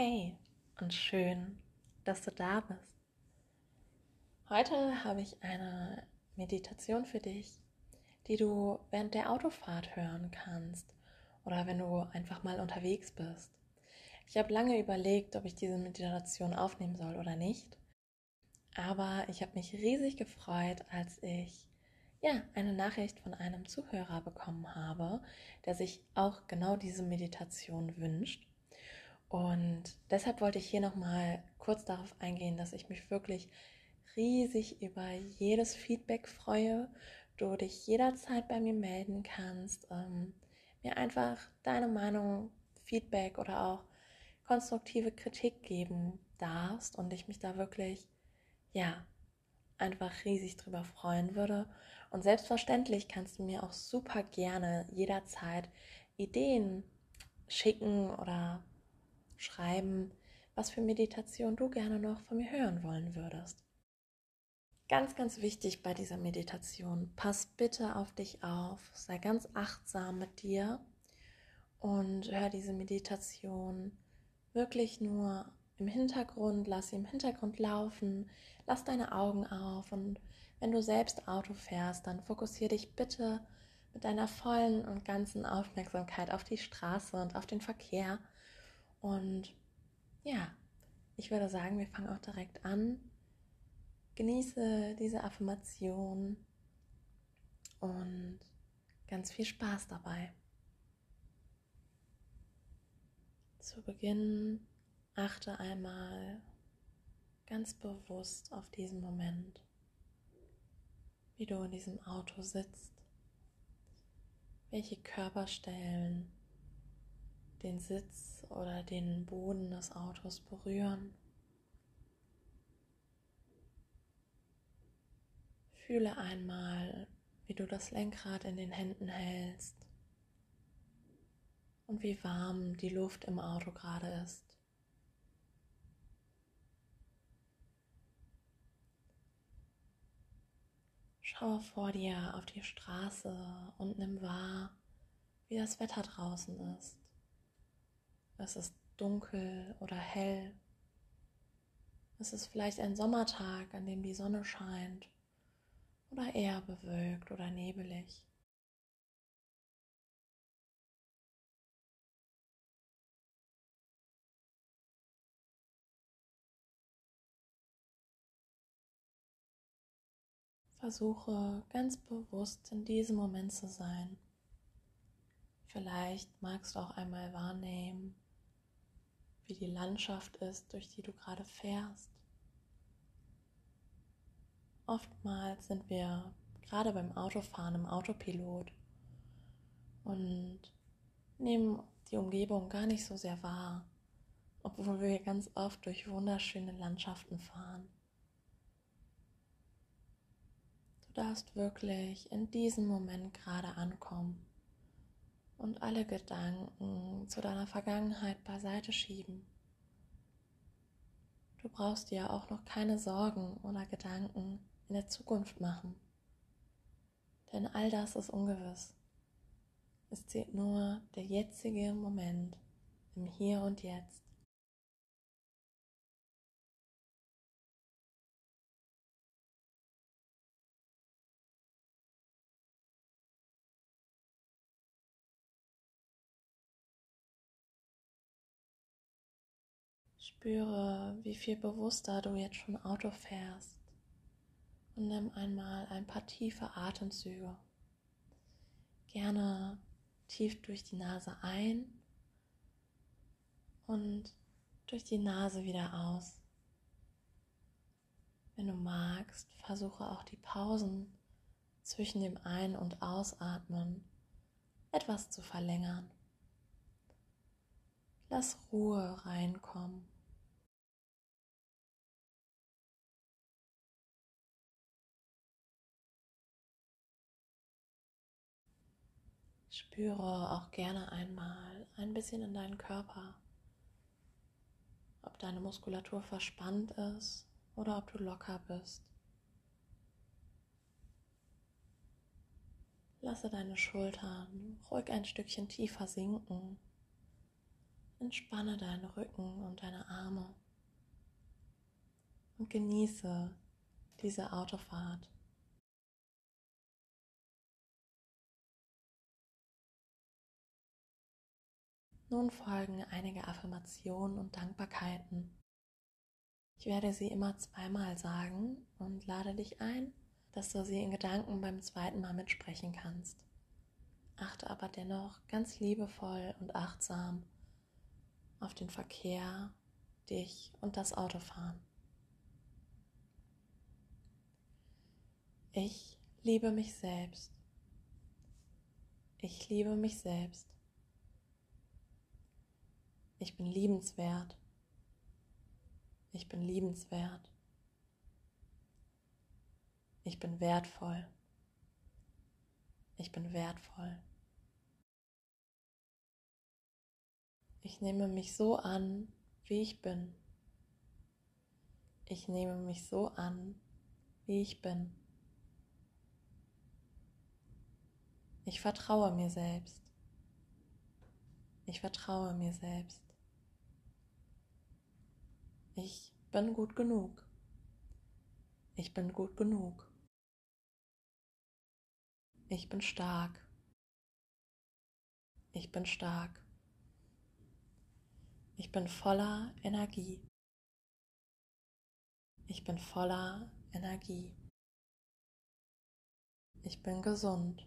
Hey und schön, dass du da bist. Heute habe ich eine Meditation für dich, die du während der Autofahrt hören kannst oder wenn du einfach mal unterwegs bist. Ich habe lange überlegt, ob ich diese Meditation aufnehmen soll oder nicht, aber ich habe mich riesig gefreut, als ich ja, eine Nachricht von einem Zuhörer bekommen habe, der sich auch genau diese Meditation wünscht. Und deshalb wollte ich hier nochmal kurz darauf eingehen, dass ich mich wirklich riesig über jedes Feedback freue. Du dich jederzeit bei mir melden kannst, ähm, mir einfach deine Meinung, Feedback oder auch konstruktive Kritik geben darfst und ich mich da wirklich, ja, einfach riesig drüber freuen würde. Und selbstverständlich kannst du mir auch super gerne jederzeit Ideen schicken oder schreiben, was für Meditation du gerne noch von mir hören wollen würdest. Ganz, ganz wichtig bei dieser Meditation, pass bitte auf dich auf, sei ganz achtsam mit dir und hör diese Meditation wirklich nur im Hintergrund, lass sie im Hintergrund laufen, lass deine Augen auf und wenn du selbst Auto fährst, dann fokussiere dich bitte mit deiner vollen und ganzen Aufmerksamkeit auf die Straße und auf den Verkehr und ja, ich würde sagen, wir fangen auch direkt an. Genieße diese Affirmation und ganz viel Spaß dabei. Zu Beginn achte einmal ganz bewusst auf diesen Moment, wie du in diesem Auto sitzt, welche Körperstellen den Sitz oder den Boden des Autos berühren. Fühle einmal, wie du das Lenkrad in den Händen hältst und wie warm die Luft im Auto gerade ist. Schaue vor dir auf die Straße und nimm wahr, wie das Wetter draußen ist. Es ist dunkel oder hell. Es ist vielleicht ein Sommertag, an dem die Sonne scheint oder eher bewölkt oder nebelig. Versuche ganz bewusst in diesem Moment zu sein. Vielleicht magst du auch einmal wahrnehmen, wie die Landschaft ist, durch die du gerade fährst. Oftmals sind wir gerade beim Autofahren im Autopilot und nehmen die Umgebung gar nicht so sehr wahr, obwohl wir ganz oft durch wunderschöne Landschaften fahren. Du darfst wirklich in diesem Moment gerade ankommen und alle Gedanken zu deiner Vergangenheit beiseite schieben. Du brauchst dir auch noch keine Sorgen oder Gedanken in der Zukunft machen, denn all das ist ungewiss. Es zählt nur der jetzige Moment im Hier und Jetzt. Spüre, wie viel bewusster du jetzt schon Auto fährst und nimm einmal ein paar tiefe Atemzüge. Gerne tief durch die Nase ein und durch die Nase wieder aus. Wenn du magst, versuche auch die Pausen zwischen dem Ein- und Ausatmen etwas zu verlängern. Lass Ruhe reinkommen. Spüre auch gerne einmal ein bisschen in deinen Körper, ob deine Muskulatur verspannt ist oder ob du locker bist. Lasse deine Schultern ruhig ein Stückchen tiefer sinken entspanne deinen Rücken und deine Arme und genieße diese Autofahrt. Nun folgen einige Affirmationen und Dankbarkeiten. Ich werde sie immer zweimal sagen und lade dich ein, dass du sie in Gedanken beim zweiten Mal mitsprechen kannst. Achte aber dennoch ganz liebevoll und achtsam auf den Verkehr, dich und das Autofahren. Ich liebe mich selbst. Ich liebe mich selbst. Ich bin liebenswert. Ich bin liebenswert. Ich bin wertvoll. Ich bin wertvoll. Ich nehme mich so an, wie ich bin. Ich nehme mich so an, wie ich bin. Ich vertraue mir selbst. Ich vertraue mir selbst. Ich bin gut genug. Ich bin gut genug. Ich bin stark. Ich bin stark. Ich bin voller Energie. Ich bin voller Energie. Ich bin gesund.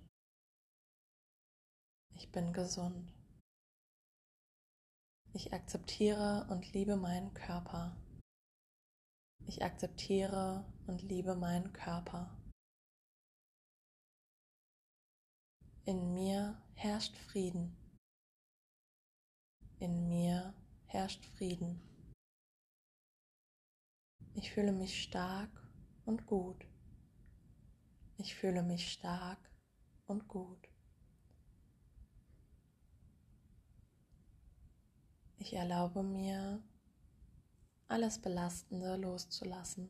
Ich bin gesund. Ich akzeptiere und liebe meinen Körper. Ich akzeptiere und liebe meinen Körper. In mir herrscht Frieden. In mir herrscht Frieden. Ich fühle mich stark und gut. Ich fühle mich stark und gut. Ich erlaube mir, alles Belastende loszulassen.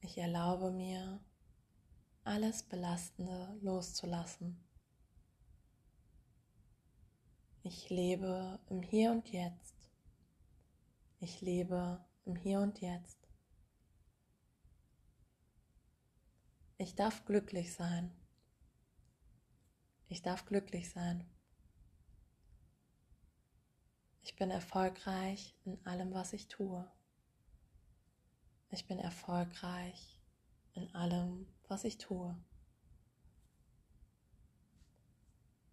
Ich erlaube mir, alles Belastende loszulassen. Ich lebe im Hier und Jetzt. Ich lebe im Hier und Jetzt. Ich darf glücklich sein. Ich darf glücklich sein. Ich bin erfolgreich in allem, was ich tue. Ich bin erfolgreich in allem, was ich tue.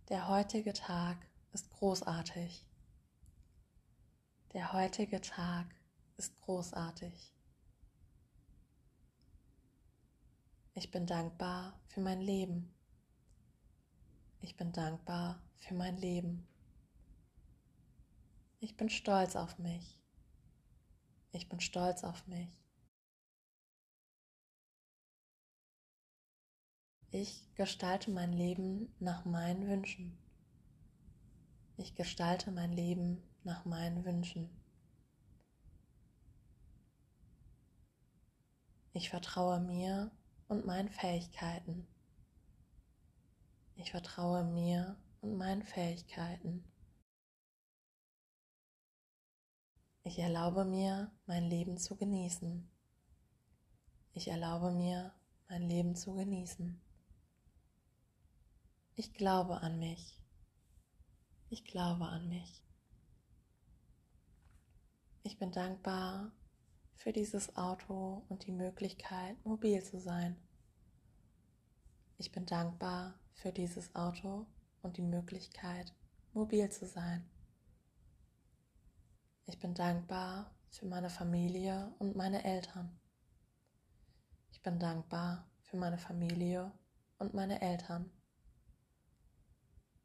Der heutige Tag ist großartig. Der heutige Tag ist großartig. Ich bin dankbar für mein Leben. Ich bin dankbar für mein Leben. Ich bin stolz auf mich. Ich bin stolz auf mich. Ich gestalte mein Leben nach meinen Wünschen. Ich gestalte mein Leben nach meinen Wünschen. Ich vertraue mir und meinen Fähigkeiten. Ich vertraue mir und meinen Fähigkeiten. Ich erlaube mir, mein Leben zu genießen. Ich erlaube mir, mein Leben zu genießen. Ich glaube an mich. Ich glaube an mich. Ich bin dankbar für dieses Auto und die Möglichkeit, mobil zu sein. Ich bin dankbar für dieses Auto und die Möglichkeit, mobil zu sein. Ich bin dankbar für meine Familie und meine Eltern. Ich bin dankbar für meine Familie und meine Eltern.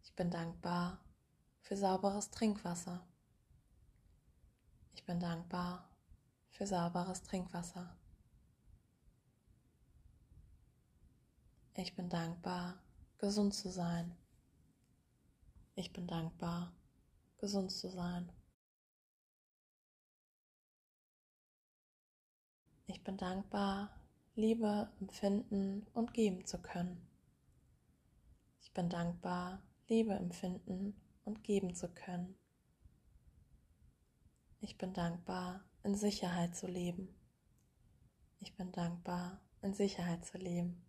Ich bin dankbar für sauberes Trinkwasser. Ich bin dankbar für sauberes Trinkwasser. Ich bin dankbar, gesund zu sein. Ich bin dankbar, gesund zu sein. Ich bin dankbar, Liebe empfinden und geben zu können. Ich bin dankbar, Liebe empfinden und geben zu können. Ich bin dankbar, in Sicherheit zu leben. Ich bin dankbar, in Sicherheit zu leben.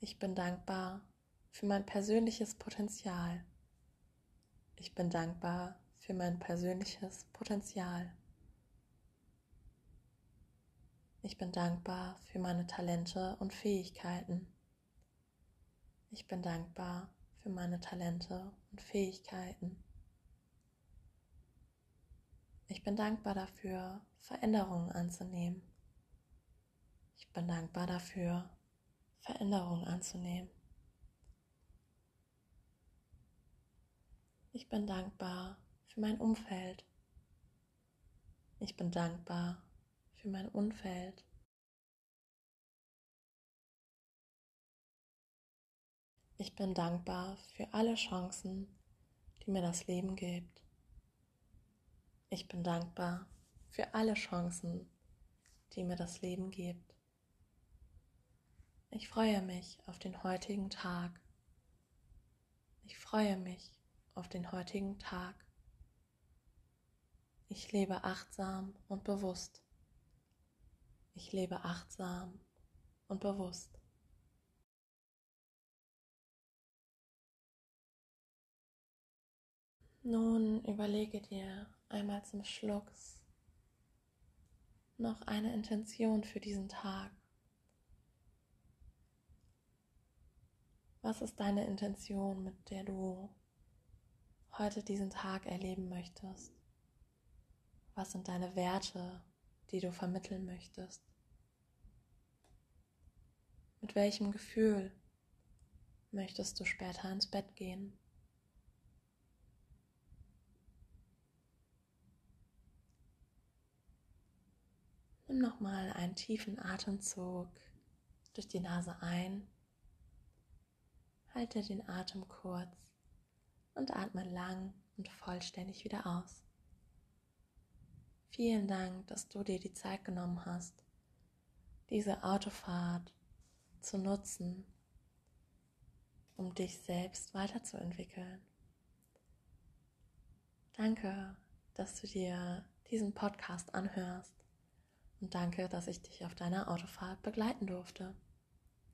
Ich bin dankbar für mein persönliches Potenzial. Ich bin dankbar für mein persönliches Potenzial. Ich bin dankbar für meine Talente und Fähigkeiten. Ich bin dankbar für meine Talente und Fähigkeiten. Ich bin dankbar dafür, Veränderungen anzunehmen. Ich bin dankbar dafür, Veränderungen anzunehmen. Ich bin dankbar für mein Umfeld. Ich bin dankbar für mein Umfeld. Ich bin dankbar für alle Chancen, die mir das Leben gibt. Ich bin dankbar für alle Chancen, die mir das Leben gibt. Ich freue mich auf den heutigen Tag. Ich freue mich auf den heutigen Tag. Ich lebe achtsam und bewusst. Ich lebe achtsam und bewusst. Nun überlege dir einmal zum Schlucks noch eine Intention für diesen Tag. Was ist deine Intention, mit der du heute diesen Tag erleben möchtest? Was sind deine Werte, die du vermitteln möchtest? Mit welchem Gefühl möchtest du später ins Bett gehen? Nimm nochmal einen tiefen Atemzug durch die Nase ein, halte den Atem kurz und atme lang und vollständig wieder aus. Vielen Dank, dass du dir die Zeit genommen hast, diese Autofahrt zu nutzen, um dich selbst weiterzuentwickeln. Danke, dass du dir diesen Podcast anhörst und danke, dass ich dich auf deiner Autofahrt begleiten durfte.